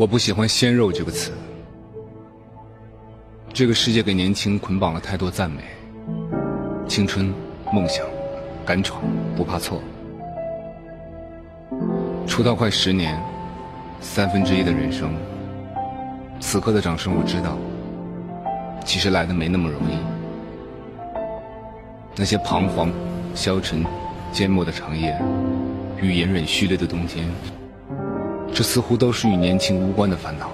我不喜欢“鲜肉”这个词。这个世界给年轻捆绑了太多赞美，青春、梦想、敢闯、不怕错。出道快十年，三分之一的人生，此刻的掌声我知道，其实来的没那么容易。那些彷徨、消沉、缄默的长夜，与隐忍虚烈的冬天。这似乎都是与年轻无关的烦恼，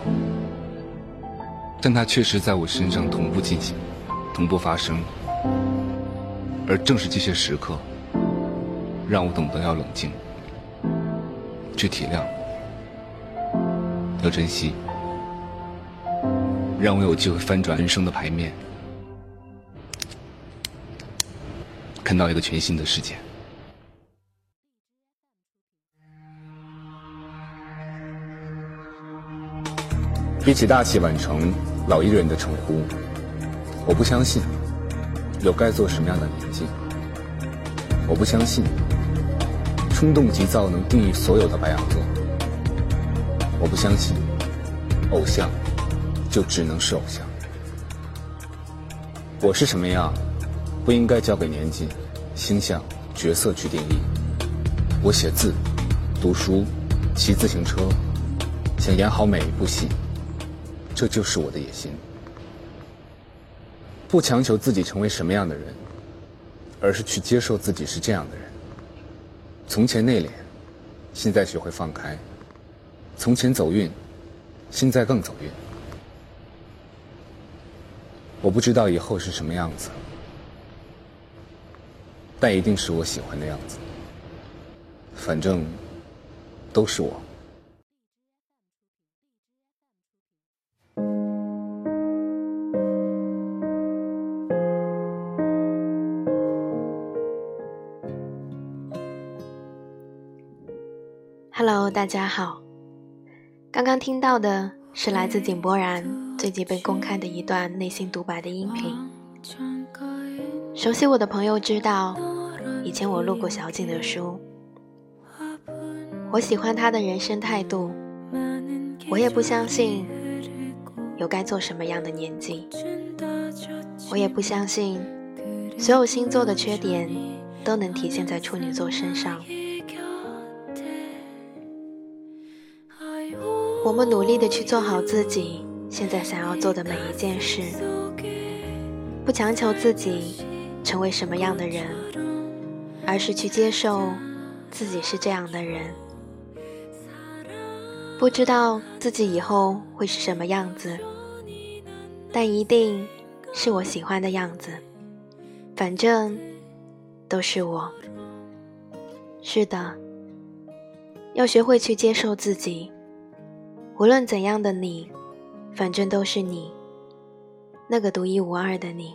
但它确实在我身上同步进行，同步发生。而正是这些时刻，让我懂得要冷静，去体谅，要珍惜，让我有机会翻转人生的牌面，看到一个全新的世界。比起大器晚成、老艺人的称呼，我不相信有该做什么样的年纪。我不相信冲动急躁能定义所有的白羊座。我不相信偶像就只能是偶像。我是什么样，不应该交给年纪、星象、角色去定义。我写字、读书、骑自行车，想演好每一部戏。这就是我的野心，不强求自己成为什么样的人，而是去接受自己是这样的人。从前内敛，现在学会放开；从前走运，现在更走运。我不知道以后是什么样子，但一定是我喜欢的样子。反正，都是我。Hello，大家好。刚刚听到的是来自井柏然最近被公开的一段内心独白的音频。熟悉我的朋友知道，以前我录过小景的书。我喜欢他的人生态度，我也不相信有该做什么样的年纪，我也不相信所有星座的缺点都能体现在处女座身上。我们努力的去做好自己现在想要做的每一件事，不强求自己成为什么样的人，而是去接受自己是这样的人。不知道自己以后会是什么样子，但一定是我喜欢的样子。反正都是我。是的，要学会去接受自己。无论怎样的你，反正都是你，那个独一无二的你。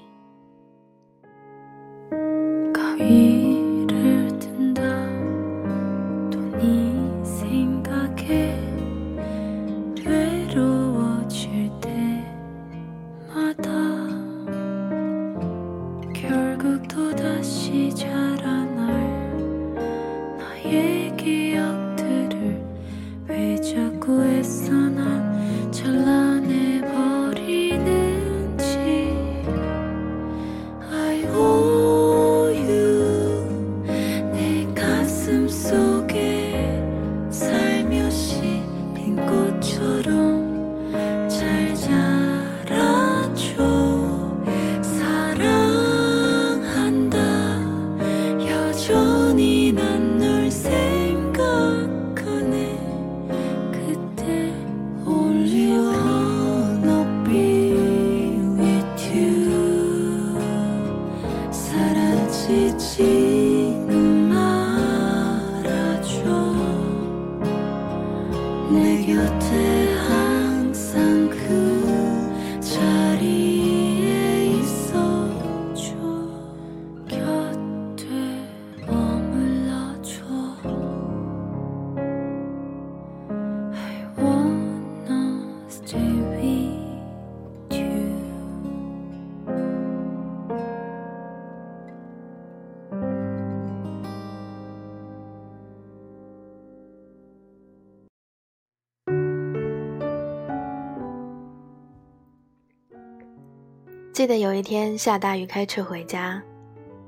记得有一天下大雨，开车回家，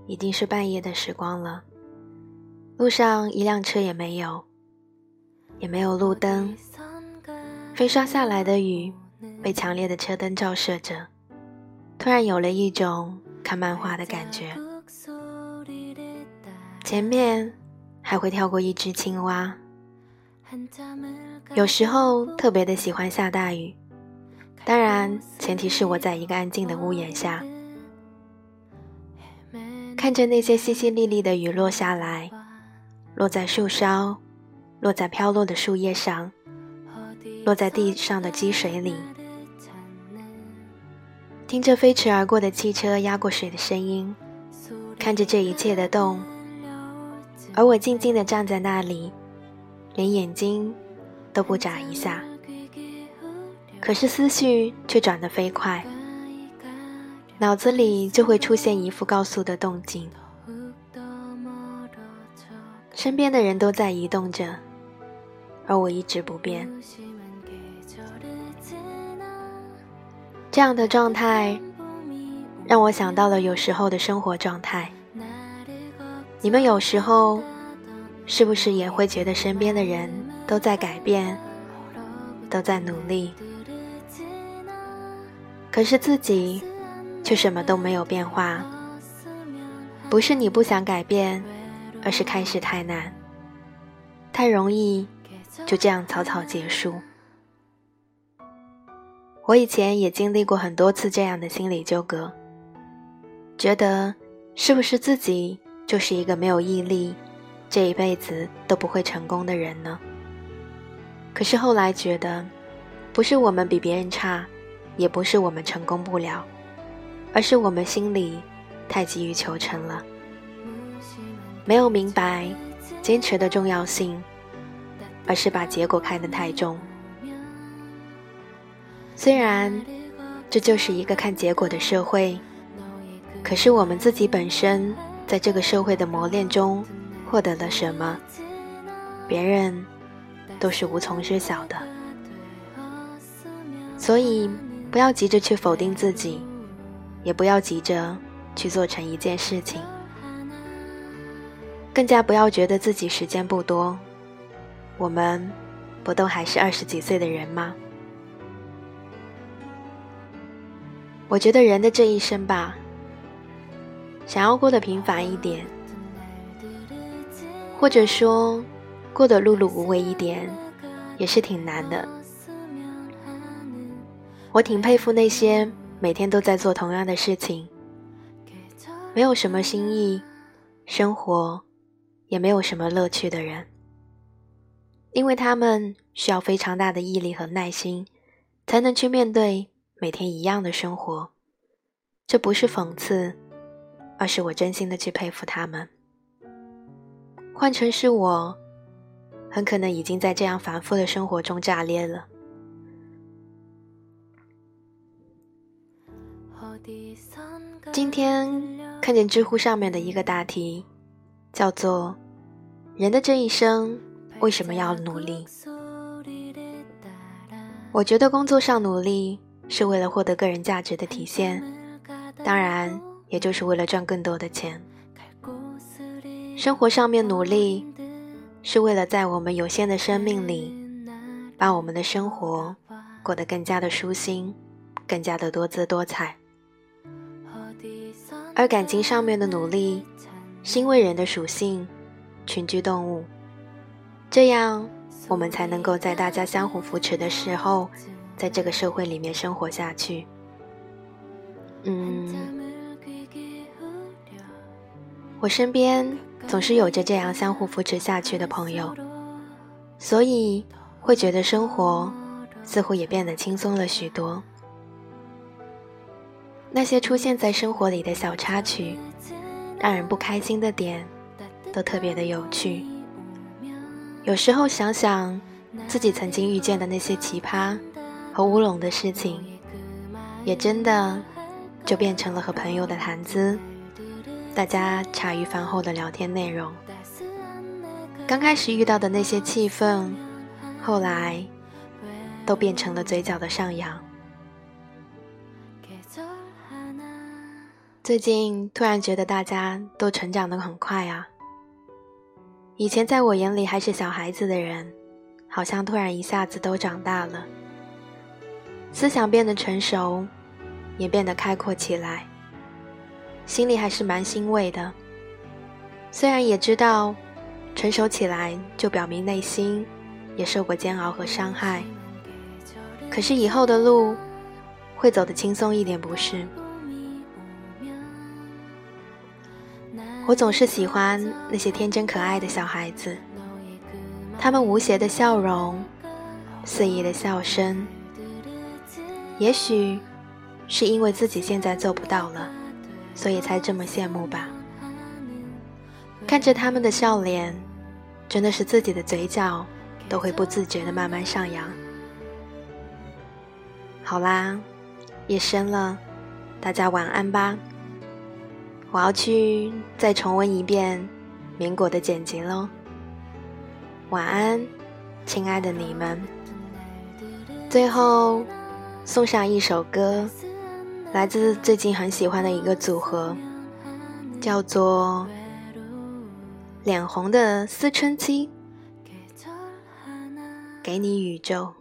已经是半夜的时光了。路上一辆车也没有，也没有路灯。飞刷下来的雨被强烈的车灯照射着，突然有了一种看漫画的感觉。前面还会跳过一只青蛙。有时候特别的喜欢下大雨，当然前提是我在一个安静的屋檐下，看着那些淅淅沥沥的雨落下来。落在树梢，落在飘落的树叶上，落在地上的积水里，听着飞驰而过的汽车压过水的声音，看着这一切的动，而我静静地站在那里，连眼睛都不眨一下。可是思绪却转得飞快，脑子里就会出现一副高速的动静。身边的人都在移动着，而我一直不变。这样的状态让我想到了有时候的生活状态。你们有时候是不是也会觉得身边的人都在改变，都在努力，可是自己却什么都没有变化？不是你不想改变。而是开始太难，太容易就这样草草结束。我以前也经历过很多次这样的心理纠葛，觉得是不是自己就是一个没有毅力，这一辈子都不会成功的人呢？可是后来觉得，不是我们比别人差，也不是我们成功不了，而是我们心里太急于求成了。没有明白坚持的重要性，而是把结果看得太重。虽然这就是一个看结果的社会，可是我们自己本身在这个社会的磨练中获得了什么，别人都是无从知晓的。所以，不要急着去否定自己，也不要急着去做成一件事情。更加不要觉得自己时间不多，我们不都还是二十几岁的人吗？我觉得人的这一生吧，想要过得平凡一点，或者说过得碌碌无为一点，也是挺难的。我挺佩服那些每天都在做同样的事情，没有什么新意，生活。也没有什么乐趣的人，因为他们需要非常大的毅力和耐心，才能去面对每天一样的生活。这不是讽刺，而是我真心的去佩服他们。换成是我，很可能已经在这样繁复的生活中炸裂了。今天看见知乎上面的一个大题，叫做。人的这一生为什么要努力？我觉得工作上努力是为了获得个人价值的体现，当然也就是为了赚更多的钱。生活上面努力是为了在我们有限的生命里，把我们的生活过得更加的舒心，更加的多姿多彩。而感情上面的努力，是因为人的属性。群居动物，这样我们才能够在大家相互扶持的时候，在这个社会里面生活下去。嗯，我身边总是有着这样相互扶持下去的朋友，所以会觉得生活似乎也变得轻松了许多。那些出现在生活里的小插曲，让人不开心的点。都特别的有趣。有时候想想自己曾经遇见的那些奇葩和乌龙的事情，也真的就变成了和朋友的谈资，大家茶余饭后的聊天内容。刚开始遇到的那些气氛，后来都变成了嘴角的上扬。最近突然觉得大家都成长得很快啊！以前在我眼里还是小孩子的人，好像突然一下子都长大了，思想变得成熟，也变得开阔起来，心里还是蛮欣慰的。虽然也知道，成熟起来就表明内心也受过煎熬和伤害，可是以后的路会走得轻松一点，不是？我总是喜欢那些天真可爱的小孩子，他们无邪的笑容，肆意的笑声。也许是因为自己现在做不到了，所以才这么羡慕吧。看着他们的笑脸，真的是自己的嘴角都会不自觉的慢慢上扬。好啦，夜深了，大家晚安吧。我要去再重温一遍民国的剪辑喽。晚安，亲爱的你们。最后送上一首歌，来自最近很喜欢的一个组合，叫做《脸红的思春期》，给你宇宙。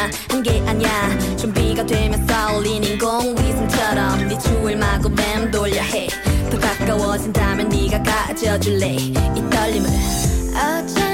떨리기만 한게 아니야. 준비가 되면 쏠린 인공위성처럼 네 추울 마구 맴돌려 해 더 가까워진다면 네가 가져줄래? 이 떨림을. 기분이